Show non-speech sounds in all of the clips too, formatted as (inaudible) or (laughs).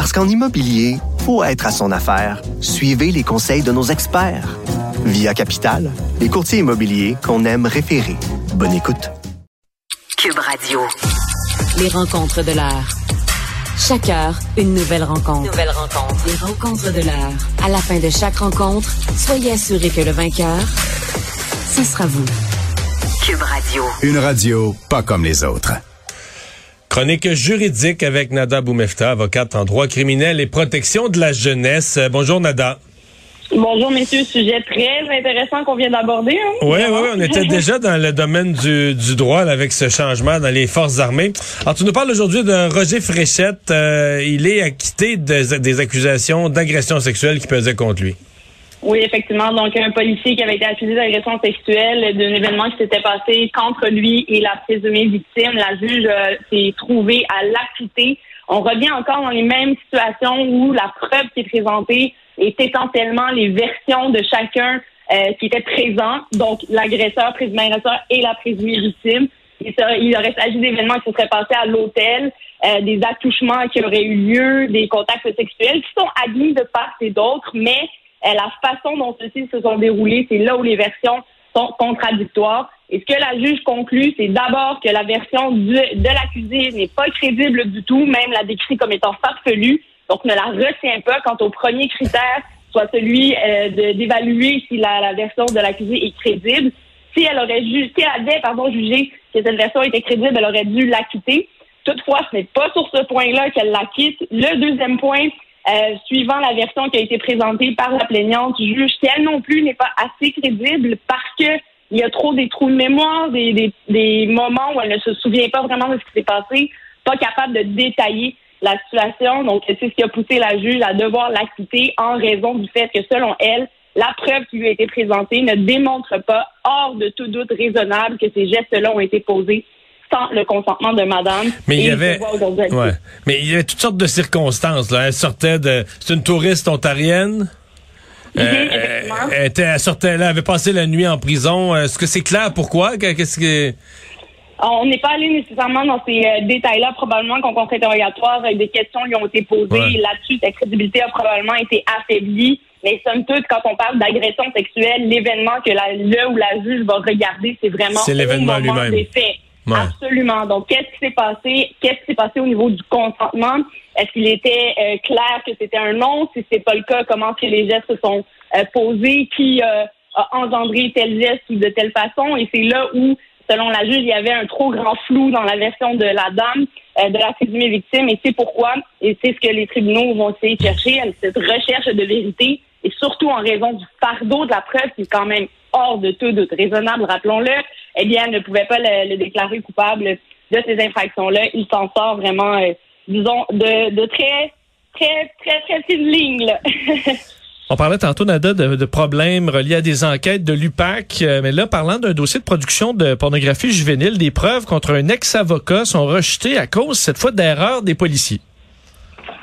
Parce qu'en immobilier, faut être à son affaire. Suivez les conseils de nos experts. Via Capital, les courtiers immobiliers qu'on aime référer. Bonne écoute. Cube Radio. Les rencontres de l'heure. Chaque heure, une nouvelle rencontre. Nouvelle rencontre. Les rencontres de l'heure. À la fin de chaque rencontre, soyez assurés que le vainqueur, ce sera vous. Cube Radio. Une radio pas comme les autres. Chronique juridique avec Nada Boumefta, avocate en droit criminel et protection de la jeunesse. Bonjour Nada. Bonjour, messieurs. Sujet très intéressant qu'on vient d'aborder. Oui, oui, oui. On était déjà dans le domaine du, droit avec ce changement dans les forces armées. Alors, tu nous parles aujourd'hui de Roger Fréchette. Euh, il est acquitté des accusations d'agression sexuelle qui pesaient contre lui. Oui, effectivement. Donc, un policier qui avait été accusé d'agression sexuelle d'un événement qui s'était passé contre lui et la présumée victime. La juge euh, s'est trouvée à l'acquitter. On revient encore dans les mêmes situations où la preuve qui est présentée est essentiellement les versions de chacun euh, qui était présent, donc l'agresseur, présumé agresseur et la présumée victime. il aurait s'agi d'événements qui se seraient passés à l'hôtel, euh, des attouchements qui auraient eu lieu, des contacts sexuels qui sont admis de part et d'autre, mais la façon dont ceux-ci se sont déroulés, c'est là où les versions sont contradictoires. Et ce que la juge conclut, c'est d'abord que la version de l'accusé n'est pas crédible du tout, même la décrit comme étant farfelue, donc ne la retient pas quant au premier critère, soit celui euh, d'évaluer si la, version de l'accusé est crédible. Si elle aurait si elle avait pardon, jugé que cette version était crédible, elle aurait dû l'acquitter. Toutefois, ce n'est pas sur ce point-là qu'elle l'acquitte. Le deuxième point, euh, suivant la version qui a été présentée par la plaignante, juge qu'elle non plus n'est pas assez crédible parce que il y a trop des trous de mémoire, des, des, des moments où elle ne se souvient pas vraiment de ce qui s'est passé, pas capable de détailler la situation. Donc, c'est ce qui a poussé la juge à devoir l'acquitter en raison du fait que, selon elle, la preuve qui lui a été présentée ne démontre pas, hors de tout doute raisonnable, que ces gestes-là ont été posés sans le consentement de madame. Mais il y avait, ouais. mais il y avait toutes sortes de circonstances. Là. Elle sortait de, c'est une touriste ontarienne. Mhm, euh, elle, était, elle sortait là, elle avait passé la nuit en prison. Est-ce que c'est clair? Pourquoi? Qu'est-ce que on n'est pas allé nécessairement dans ces euh, détails-là. Probablement qu'en contre-interrogatoire, des questions lui ont été posées. Là-dessus, sa crédibilité a probablement été affaiblie. Mais somme toute, quand on parle d'agression sexuelle, l'événement que la, le ou la juge va regarder, c'est vraiment l'événement lui-même. Absolument. Donc, qu'est-ce qui s'est passé? Qu'est-ce qui s'est passé au niveau du consentement? Est-ce qu'il était euh, clair que c'était un non? Si c'est pas le cas, comment est-ce que les gestes se sont euh, posés? Qui a engendré tel geste ou de telle façon? Et c'est là où selon la juge, il y avait un trop grand flou dans la version de la dame, euh, de la présumée victime, et c'est pourquoi, et c'est ce que les tribunaux vont essayer de chercher, cette recherche de vérité, et surtout en raison du fardeau de la preuve, qui est quand même hors de tout doute raisonnable, rappelons-le, eh bien, elle ne pouvait pas le, déclarer coupable de ces infractions-là. Il s'en sort vraiment, euh, disons, de, de très, très, très, très fine ligne. Là. (laughs) On parlait tantôt, Nada, de, problèmes reliés à des enquêtes de l'UPAC. Euh, mais là, parlant d'un dossier de production de pornographie juvénile, des preuves contre un ex-avocat sont rejetées à cause, cette fois, d'erreurs des policiers.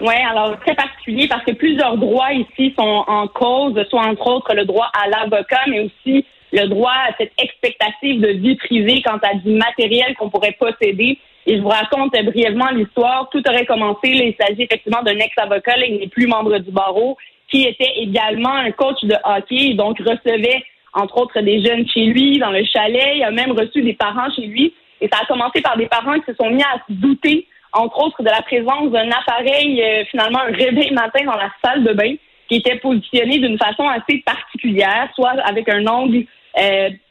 Oui, alors très particulier parce que plusieurs droits ici sont en cause, soit entre autres le droit à l'avocat, mais aussi le droit à cette expectative de vie privée quant à du matériel qu'on pourrait posséder. Et je vous raconte brièvement l'histoire. Tout aurait commencé. il s'agit effectivement d'un ex-avocat. il n'est plus membre du barreau qui était également un coach de hockey, donc recevait entre autres des jeunes chez lui, dans le chalet. Il a même reçu des parents chez lui. Et ça a commencé par des parents qui se sont mis à se douter, entre autres, de la présence d'un appareil, euh, finalement un réveil matin dans la salle de bain, qui était positionné d'une façon assez particulière, soit avec un angle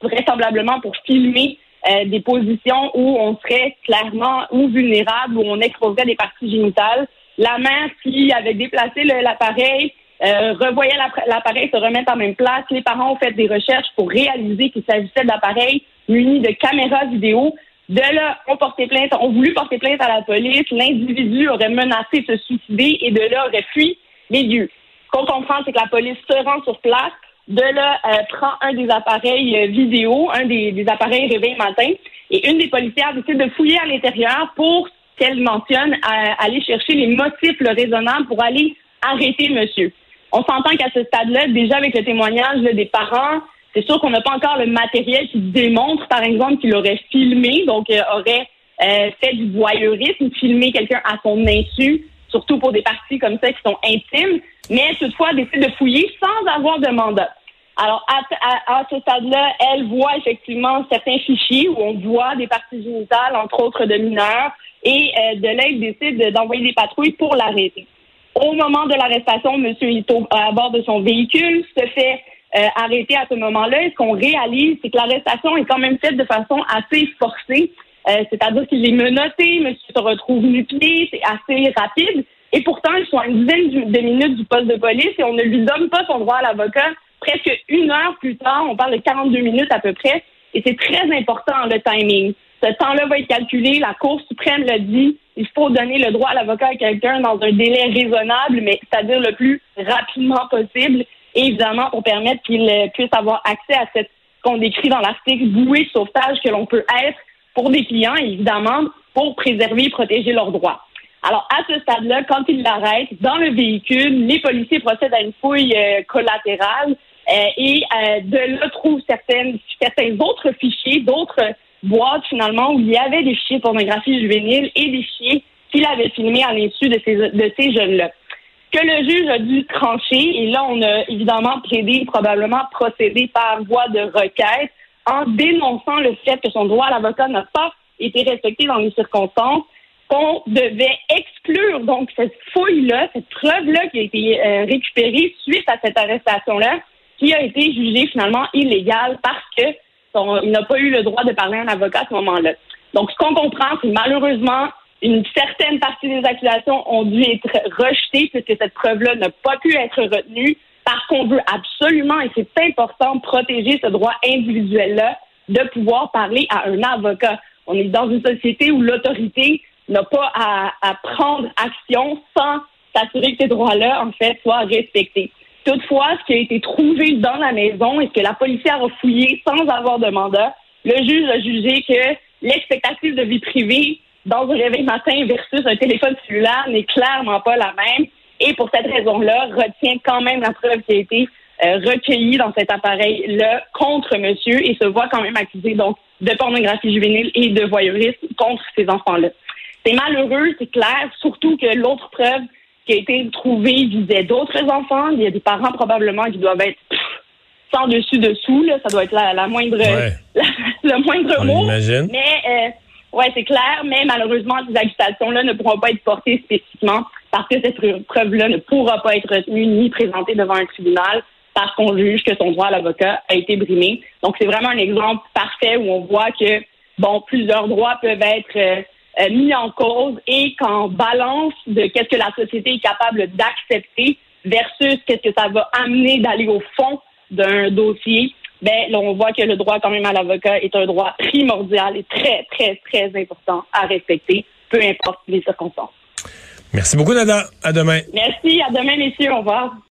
vraisemblablement pour filmer euh, des positions où on serait clairement ou vulnérable, où on exposerait des parties génitales. La mère qui avait déplacé l'appareil euh, revoyait l'appareil se remettre en même place. Les parents ont fait des recherches pour réaliser qu'il s'agissait d'appareils munis de caméras vidéo. De là, on porté plainte, on voulu porter plainte à la police. L'individu aurait menacé de se suicider et de là aurait fui. les lieux. Ce qu'on comprend, c'est que la police se rend sur place, de là euh, prend un des appareils euh, vidéo, un des, appareils réveil matin, et une des policières décide de fouiller à l'intérieur pour, qu'elle mentionne, aller chercher les motifs raisonnables pour aller arrêter monsieur. On s'entend qu'à ce stade-là, déjà avec le témoignage des parents, c'est sûr qu'on n'a pas encore le matériel qui démontre, par exemple, qu'il aurait filmé, donc euh, aurait euh, fait du voyeurisme, filmé quelqu'un à son insu, surtout pour des parties comme ça qui sont intimes, mais toutefois décide de fouiller sans avoir de mandat. Alors, à, à, ce stade-là, elle voit effectivement certains fichiers où on voit des parties génitales, entre autres de mineurs, et euh, de elle décide d'envoyer des patrouilles pour l'arrêter. Au moment de l'arrestation, M. Ito, à bord de son véhicule, se fait euh, arrêter à ce moment-là. Et ce qu'on réalise, c'est que l'arrestation est quand même faite de façon assez forcée. Euh, c'est-à-dire qu'il est menotté, monsieur se retrouve nu-pied, c'est assez rapide. Et pourtant, ils sont à une dizaine de minutes du poste de police et on ne lui donne pas son droit à l'avocat. Presque une heure plus tard, on parle de 42 minutes à peu près. Et c'est très important, le timing. Ce temps-là va être calculé. La Cour suprême l'a dit. Il faut donner le droit à l'avocat à quelqu'un dans un délai raisonnable, mais c'est-à-dire le plus rapidement possible. Et évidemment, pour permettre qu'il puisse avoir accès à cette qu'on décrit dans l'article bouée de sauvetage que l'on peut être pour des clients, évidemment, pour préserver et protéger leurs droits. Alors, à ce stade-là, quand ils l'arrêtent, dans le véhicule, les policiers procèdent à une fouille euh, collatérale euh, et euh, de là trouvent certaines, certains autres fichiers, d'autres boîtes finalement où il y avait des fichiers de pornographie juvénile et des fichiers qu'il avait filmés à l'insu de ces, de ces jeunes-là. Que le juge a dû trancher, et là on a évidemment plaidé, probablement procédé par voie de requête, en dénonçant le fait que son droit à l'avocat n'a pas été respecté dans les circonstances, qu'on devait exclure donc cette fouille-là, cette preuve-là qui a été euh, récupérée suite à cette arrestation-là, qui a été jugée finalement illégale parce que il n'a pas eu le droit de parler à un avocat à ce moment-là. Donc, ce qu'on comprend, c'est malheureusement une certaine partie des accusations ont dû être rejetées puisque cette preuve-là n'a pas pu être retenue parce qu'on veut absolument, et c'est important, protéger ce droit individuel-là de pouvoir parler à un avocat. On est dans une société où l'autorité n'a pas à, à, prendre action sans s'assurer que ces droits-là, en fait, soient respectés. Toutefois, ce qui a été trouvé dans la maison et ce que la policière a fouillé sans avoir de mandat, le juge a jugé que l'expectative de vie privée dans un réveil matin versus un téléphone cellulaire n'est clairement pas la même. Et pour cette raison-là, retient quand même la preuve qui a été euh, recueillie dans cet appareil-là contre monsieur et se voit quand même accusé donc de pornographie juvénile et de voyeurisme contre ces enfants-là. C'est malheureux, c'est clair, surtout que l'autre preuve qui a été trouvée visait d'autres enfants. Il y a des parents probablement qui doivent être sans dessus dessous. Là. Ça doit être la, moindre, (laughs) le moindre mot. Mais euh, ouais, c'est clair. Mais malheureusement, ces accusations-là ne pourront pas être portées spécifiquement parce que cette preuve-là ne pourra pas être retenue ni présentée devant un tribunal parce qu'on juge que son droit à l'avocat a été brimé. Donc, c'est vraiment un exemple parfait où on voit que, bon, plusieurs droits peuvent être euh, euh, mis en cause et qu'en balance de qu'est-ce que la société est capable d'accepter versus qu'est-ce que ça va amener d'aller au fond d'un dossier, ben là, on voit que le droit quand même à l'avocat est un droit primordial et très, très, très important à respecter, peu importe les circonstances. Merci beaucoup, Nada. À demain. Merci. À demain, messieurs. Au revoir.